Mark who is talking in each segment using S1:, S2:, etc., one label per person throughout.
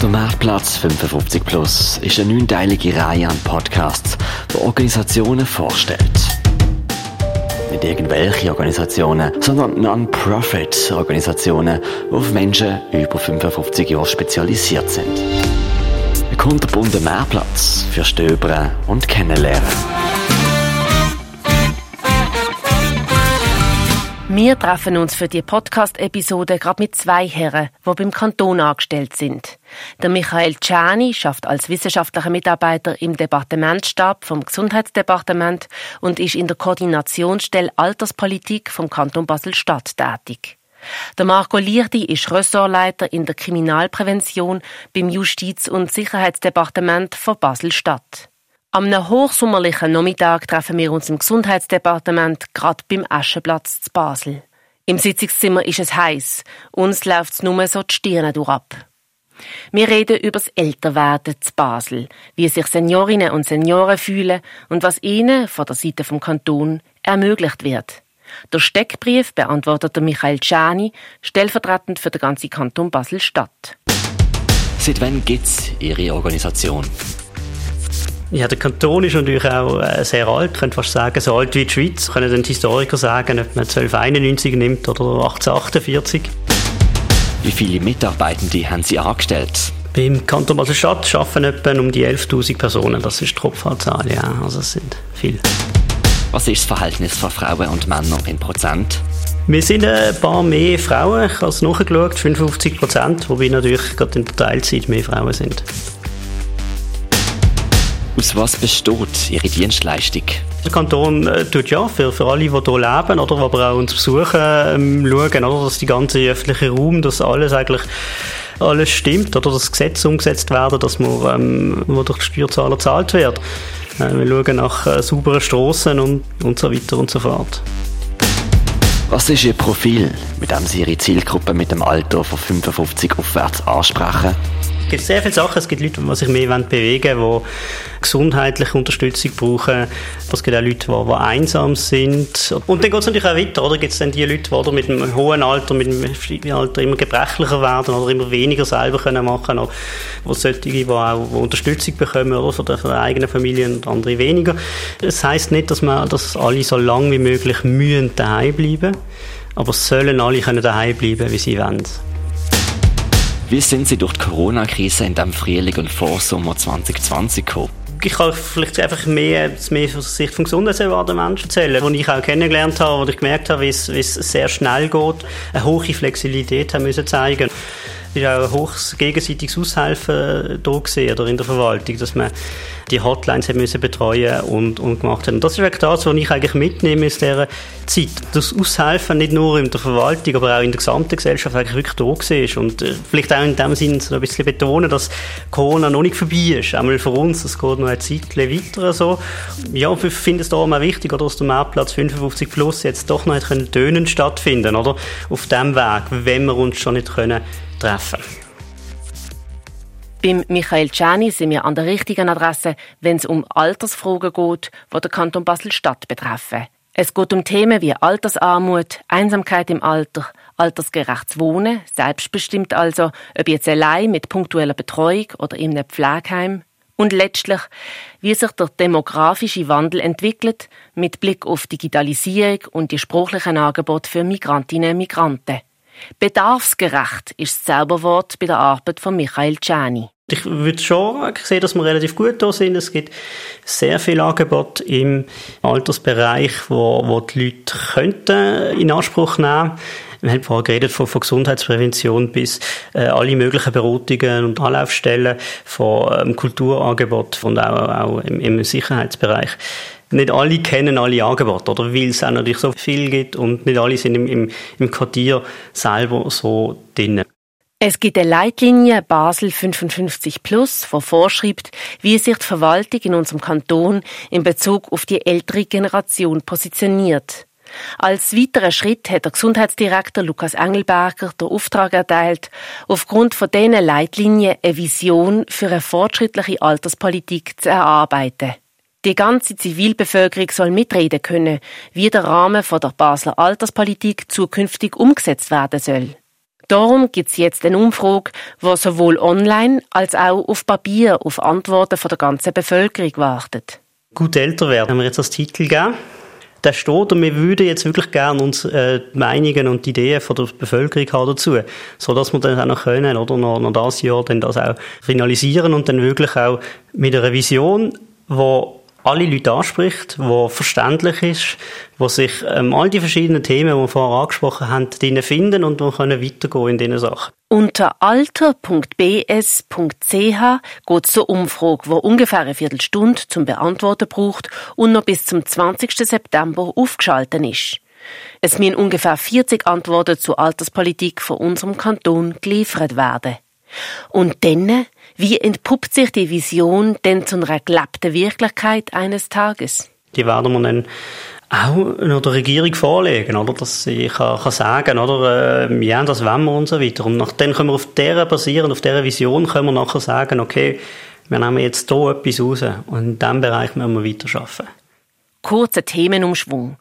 S1: Der Marktplatz 55 Plus ist eine neunteilige Reihe an Podcasts, die Organisationen vorstellt. Nicht irgendwelche Organisationen, sondern Non-Profit-Organisationen, die auf Menschen über 55 Jahre spezialisiert sind. Ein kunterbunter Mehrplatz für Stöbern und Kennenlernen.
S2: Wir treffen uns für die Podcast-Episode gerade mit zwei Herren, die beim Kanton angestellt sind. Der Michael Ciani schafft als wissenschaftlicher Mitarbeiter im Departementsstab vom Gesundheitsdepartement und ist in der Koordinationsstelle Alterspolitik vom Kanton Basel-Stadt tätig. Der Marco Lierdi ist Ressortleiter in der Kriminalprävention beim Justiz- und Sicherheitsdepartement von Basel-Stadt. Am hochsommerlichen Nachmittag treffen wir uns im Gesundheitsdepartement gerade beim Aschenplatz zu Basel. Im Sitzungszimmer ist es heiß. Uns läuft es nur so die Stirne durch ab. Wir reden über das Älterwerden zu Basel, wie sich Seniorinnen und Senioren fühlen und was ihnen von der Seite vom Kanton ermöglicht wird. Der Steckbrief beantwortet Michael Czani, stellvertretend für den ganzen Kanton Basel-Stadt.
S1: Seit wann gibt es Ihre Organisation?
S3: Ja, der Kanton ist natürlich auch äh, sehr alt, könnte fast sagen, so alt wie die Schweiz. Können den Historiker sagen, ob man 1291 nimmt oder 1848.
S1: Wie viele Mitarbeitende haben Sie angestellt?
S3: Beim Kanton Basel-Stadt arbeiten etwa um die 11.000 Personen. Das ist die Tropfzahl, ja. Also es sind viele.
S1: Was ist das Verhältnis von Frauen und Männern in Prozent?
S3: Wir sind ein paar mehr Frauen. Ich habe es nachgeschaut, 55 Prozent, wobei natürlich gerade in der Teilzeit mehr Frauen sind.
S1: Aus was besteht Ihre Dienstleistung?
S3: Der Kanton äh, tut ja für, für alle, die hier leben, oder, aber auch uns besuchen, ähm, schauen, oder, dass die ganze öffentliche Raum, dass alles eigentlich alles stimmt, oder das Gesetz umgesetzt werden, dass man, ähm, wo durch die Steuerzahler gezahlt wird. Äh, wir schauen nach äh, sauberen Strassen und, und so weiter und so fort.
S1: Was ist Ihr Profil, mit dem Sie Ihre Zielgruppe mit dem Alter von 55 aufwärts ansprechen?
S3: Es gibt sehr viele Sachen. Es gibt Leute, die sich mehr bewegen wollen, die gesundheitliche Unterstützung brauchen. Es gibt auch Leute, die, einsam sind. Und dann geht es natürlich auch weiter. Oder gibt es dann die Leute, die mit einem hohen Alter, mit einem Alter immer gebrechlicher werden oder immer weniger selber können machen können. Wo solche, die auch die Unterstützung bekommen oder von der, eigenen Familie und andere weniger. Das heisst nicht, dass, man, dass alle so lange wie möglich mühen daheim bleiben. Aber sollen alle daheim bleiben, wie sie wollen.
S1: Wie sind Sie durch die Corona-Krise in dem Frühling und Vorsommer 2020 gekommen?
S3: Ich kann vielleicht einfach mehr, mehr aus Sicht vom Gesundheitserwarten Menschen erzählen, die ich auch kennengelernt habe, wo ich gemerkt habe, wie es, wie es sehr schnell geht, eine hohe Flexibilitid haben müssen zeigen es war auch ein hohes gegenseitiges Aushelfen da gewesen, oder in der Verwaltung, dass man die Hotlines hat müssen betreuen und, und gemacht hat. Und das ist wirklich das, was ich eigentlich mitnehme aus dieser Zeit. Das Aushelfen nicht nur in der Verwaltung, aber auch in der gesamten Gesellschaft eigentlich wirklich da war. Und äh, vielleicht auch in dem Sinne so ein bisschen betonen, dass Corona noch nicht vorbei ist. Einmal für uns, es geht noch eine Zeit weiter. So. Ja, ich finde es da auch wichtig, dass der Marktplatz 55 Plus jetzt doch noch tönen stattfinden, oder? Auf dem Weg, wenn wir uns schon nicht können treffen.
S2: Beim Michael Czani sind wir an der richtigen Adresse, wenn es um Altersfragen geht, die der Kanton Basel-Stadt betreffen. Es geht um Themen wie Altersarmut, Einsamkeit im Alter, altersgerechtes Wohnen, selbstbestimmt also, ob jetzt allein mit punktueller Betreuung oder in einem Pflegeheim. Und letztlich, wie sich der demografische Wandel entwickelt, mit Blick auf Digitalisierung und die sprachlichen Angebote für Migrantinnen und Migranten. Bedarfsgerecht ist das Zauberwort bei der Arbeit von Michael Czani.
S3: Ich würde schon sehen, dass wir relativ gut da sind. Es gibt sehr viele Angebote im Altersbereich, wo, wo die Leute könnten in Anspruch nehmen wir haben vorher geredet von, von Gesundheitsprävention bis äh, alle möglichen Beratungen und Anlaufstellen, von ähm, Kulturangebot und auch, auch im, im Sicherheitsbereich nicht alle kennen alle Angebote, oder? Weil es auch natürlich so viel gibt und nicht alle sind im, im, im Quartier selber so drin.
S2: Es gibt eine Leitlinie Basel 55 Plus, die vorschreibt, wie sich die Verwaltung in unserem Kanton in Bezug auf die ältere Generation positioniert. Als weiterer Schritt hat der Gesundheitsdirektor Lukas Engelberger den Auftrag erteilt, aufgrund von diesen Leitlinien eine Vision für eine fortschrittliche Alterspolitik zu erarbeiten. Die ganze Zivilbevölkerung soll mitreden können, wie der Rahmen von der Basler Alterspolitik zukünftig umgesetzt werden soll. Darum gibt es jetzt eine Umfrage, die sowohl online als auch auf Papier auf Antworten von der ganzen Bevölkerung wartet.
S3: Gut älter werden, haben wir jetzt als Titel gegeben. Da steht und wir würden jetzt wirklich gerne uns äh, die Meinungen und die Ideen von der Bevölkerung haben dazu, so dass wir dann auch noch können oder noch, noch das Jahr dann das auch finalisieren und dann wirklich auch mit einer Vision, wo alle Leute anspricht, wo verständlich ist, wo sich ähm, all die verschiedenen Themen, die wir vorher angesprochen haben, finden und wir können weitergehen in diesen Sachen.
S2: Unter alter.bs.ch geht es zur Umfrage, die ungefähr eine Viertelstunde zum Beantworten braucht und noch bis zum 20. September aufgeschaltet ist. Es müssen ungefähr 40 Antworten zur Alterspolitik von unserem Kanton geliefert werden. Und dann, wie entpuppt sich die Vision denn zu einer gelebten Wirklichkeit eines Tages?
S3: Die werden wir dann auch noch der Regierung vorlegen, oder? Dass sie kann, kann sagen, oder, äh, ja, das wollen wir und so weiter. Und dann können wir auf der basierend, auf dieser Vision, können wir nachher sagen, okay, wir nehmen jetzt hier etwas raus und in diesem Bereich müssen wir weiterarbeiten.
S2: Kurzer Themenumschwung.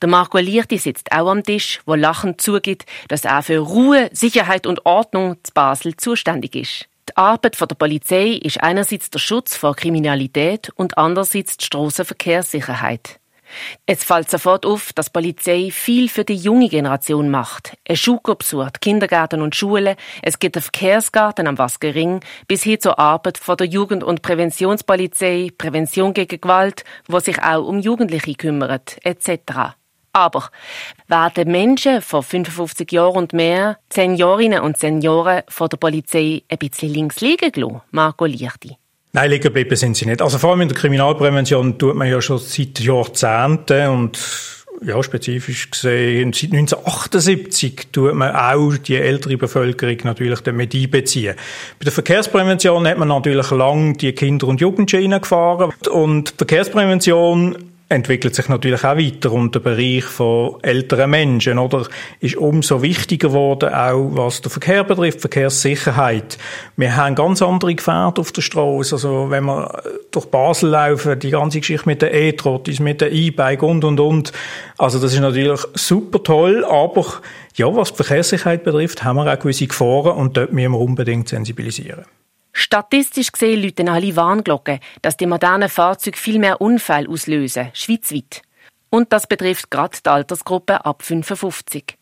S2: Der Marco Lierti sitzt auch am Tisch, wo lachend zugibt, dass er für Ruhe, Sicherheit und Ordnung zu Basel zuständig ist. Die Arbeit der Polizei ist einerseits der Schutz vor Kriminalität und andererseits die Strassenverkehrssicherheit. Es fällt sofort auf, dass die Polizei viel für die junge Generation macht. Ein Schulclub besucht Kindergärten und Schulen, es gibt einen Verkehrsgarten am Wasgering, bis hin zur Arbeit von der Jugend- und Präventionspolizei, Prävention gegen Gewalt, wo sich auch um Jugendliche kümmert, etc. Aber werden Menschen von 55 Jahren und mehr, Seniorinnen und Senioren von der Polizei ein bisschen links liegen gelassen? Marco Lichti.
S4: Nein, liegen geblieben sind sie nicht. Also vor allem in der Kriminalprävention tut man ja schon seit Jahrzehnten und ja, spezifisch gesehen, seit 1978 tut man auch die ältere Bevölkerung natürlich damit einbeziehen. Bei der Verkehrsprävention hat man natürlich lang die Kinder und Jugendlichen gefahren und Verkehrsprävention entwickelt sich natürlich auch weiter und der Bereich von älteren Menschen, oder, ist umso wichtiger geworden, auch was den Verkehr betrifft, Verkehrssicherheit. Wir haben ganz andere Gefährte auf der Straße, also wenn wir durch Basel laufen, die ganze Geschichte mit den E-Trottis, mit den E-Bike und, und, und. Also das ist natürlich super toll, aber ja, was die Verkehrssicherheit betrifft, haben wir auch gewisse Gefahren und dort müssen wir unbedingt sensibilisieren.
S2: Statistisch gesehen läuten alle Warnglocken, dass die modernen Fahrzeuge viel mehr Unfälle auslösen, schweizweit. Und das betrifft gerade die Altersgruppe ab 55.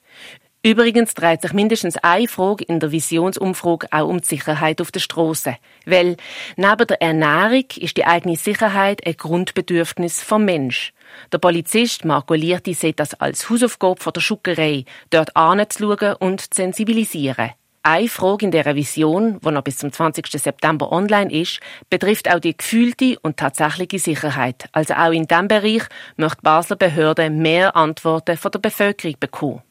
S2: Übrigens dreht sich mindestens eine Frage in der Visionsumfrage auch um die Sicherheit auf der Straße. Weil neben der Ernährung ist die eigene Sicherheit ein Grundbedürfnis vom Mensch. Der Polizist Marco Lierti sieht das als Hausaufgabe von der Schuckerei, dort anzuschauen und zu sensibilisieren. Eine Frage in der Vision, die noch bis zum 20. September online ist, betrifft auch die gefühlte und tatsächliche Sicherheit. Also auch in diesem Bereich möchte Basler Behörde mehr Antworten von der Bevölkerung bekommen.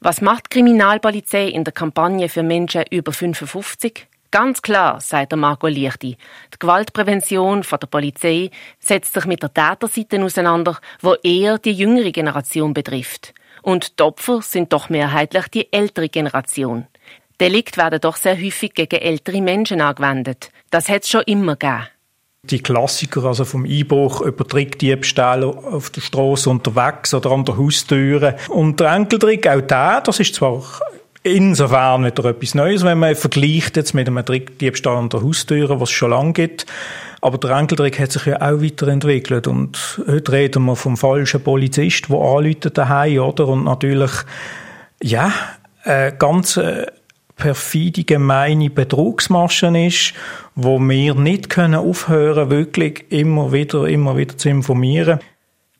S2: Was macht die Kriminalpolizei in der Kampagne für Menschen über 55? Ganz klar, sagt Marco Lichti, die Gewaltprävention von der Polizei setzt sich mit der Täterseite auseinander, wo eher die jüngere Generation betrifft. Und die Opfer sind doch mehrheitlich die ältere Generation. Delikte werden doch sehr häufig gegen ältere Menschen angewendet. Das hat es schon immer gegeben.
S4: Die Klassiker, also vom Einbruch über Trickdiebstahl auf der Straße unterwegs oder an der Haustüre. Und der Enkeltrick, auch der, das ist zwar insofern wieder etwas Neues, wenn man vergleicht jetzt mit einem Trickdiebstahl an der Haustüre, was es schon lange gibt. Aber der Enkeltrick hat sich ja auch weiterentwickelt. Und heute reden wir vom falschen Polizist, der anläutet daheim, oder? Und natürlich, ja, äh, ganz, äh, perfide, gemeine Betrugsmaschen ist, wo wir nicht können aufhören, wirklich immer wieder, immer wieder zu informieren.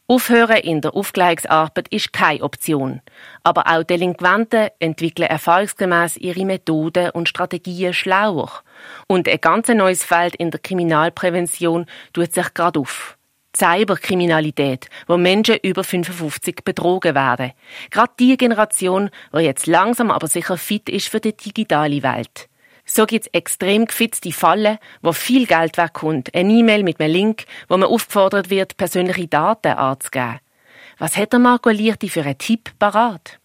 S2: Aufhören in der Aufklärungsarbeit ist keine Option. Aber auch Delinquenten entwickeln erfahrungsgemäß ihre Methoden und Strategien schlauer. Und ein ganz neues Feld in der Kriminalprävention tut sich gerade auf. Cyberkriminalität, wo Menschen über 55 betrogen werden. Gerade die Generation, die jetzt langsam aber sicher fit ist für die digitale Welt. So gibt's extrem gefitzte Fallen, wo viel Geld wegkommt. Ein E-Mail mit einem Link, wo man aufgefordert wird, persönliche Daten anzugeben. Was hat der Marco Lierti für einen Tipp parat?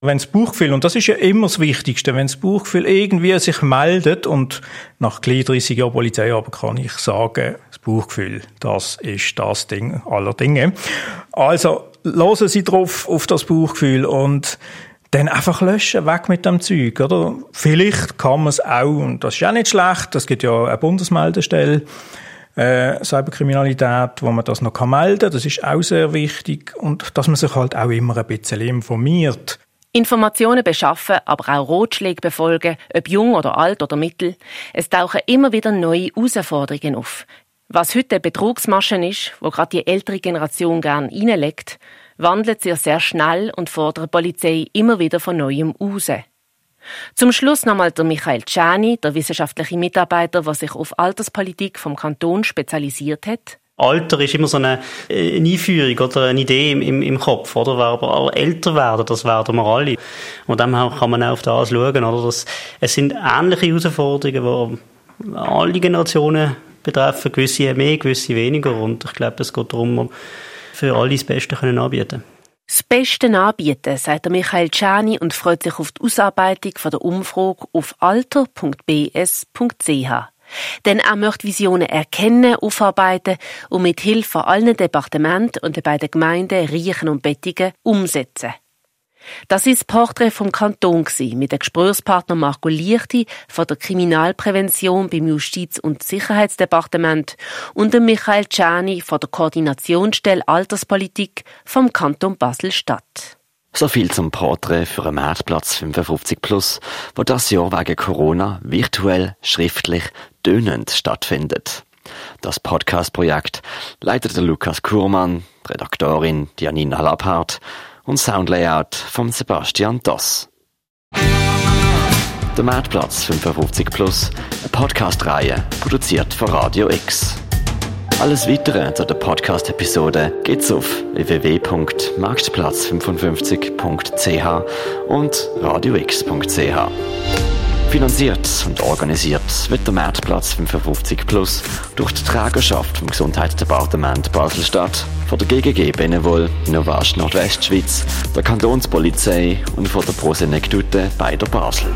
S4: Wenn das Bauchgefühl, und das ist ja immer das Wichtigste, wenn das Bauchgefühl irgendwie sich meldet, und nach 30 Jahren Polizei aber kann ich sagen, das Bauchgefühl, das ist das Ding aller Dinge. Also, hören Sie drauf auf das Bauchgefühl und dann einfach löschen, weg mit dem Zeug, oder? Vielleicht kann man es auch, und das ist ja nicht schlecht, es gibt ja eine Bundesmeldestelle, äh, Cyberkriminalität, wo man das noch kann melden Das ist auch sehr wichtig. Und dass man sich halt auch immer ein bisschen informiert.
S2: Informationen beschaffen, aber auch Rotschläge befolgen, ob jung oder alt oder mittel. Es tauchen immer wieder neue Herausforderungen auf. Was heute eine Betrugsmasche ist, wo gerade die ältere Generation gern reinlegt, wandelt sich sehr schnell und fordert die Polizei immer wieder von Neuem raus. Zum Schluss nochmal der Michael Czani, der wissenschaftliche Mitarbeiter, der sich auf Alterspolitik vom Kanton spezialisiert hat.
S3: Alter ist immer so eine, eine Einführung oder eine Idee im, im, im Kopf, oder? Aber älter werden, das werden wir alle. Und dann kann man auch auf das schauen, oder? Das, es sind ähnliche Herausforderungen, die alle Generationen betreffen, gewisse mehr, gewisse weniger. Und ich glaube, es geht darum, für alle das Beste können anbieten
S2: das Beste anbieten, sagt Michael Czani und freut sich auf die Ausarbeitung der Umfrage auf alter.bs.ch. Denn er möchte Visionen erkennen, aufarbeiten und mit Hilfe allen Departementen und den beiden Gemeinden Riechen und Bettigen umsetzen. Das ist das Porträt vom Kanton mit dem Gesprächspartner Marco Lichti von der Kriminalprävention beim Justiz- und Sicherheitsdepartement und dem Michael Czani von der Koordinationsstelle Alterspolitik vom Kanton Basel-Stadt.
S1: So viel zum Porträt für einen Marktplatz 55 Plus, wo das Jahr wegen Corona virtuell, schriftlich, dönend stattfindet. Das Podcast-Projekt leitet der Lukas Kurmann, Redaktorin Janina Lapphardt und Soundlayout von Sebastian Doss. Der Marktplatz 55 Plus, eine Podcast-Reihe, produziert von Radio X. Alles weitere zu der Podcast-Episode geht's auf www.marktplatz55.ch und radiox.ch. Finanziert und organisiert wird der Marktplatz 55 Plus durch die Trägerschaft vom Gesundheitsdepartement Basel-Stadt, von der GGG Benevol, Innovast Nordwestschweiz, der Kantonspolizei und von der Prosenektute bei der Basel.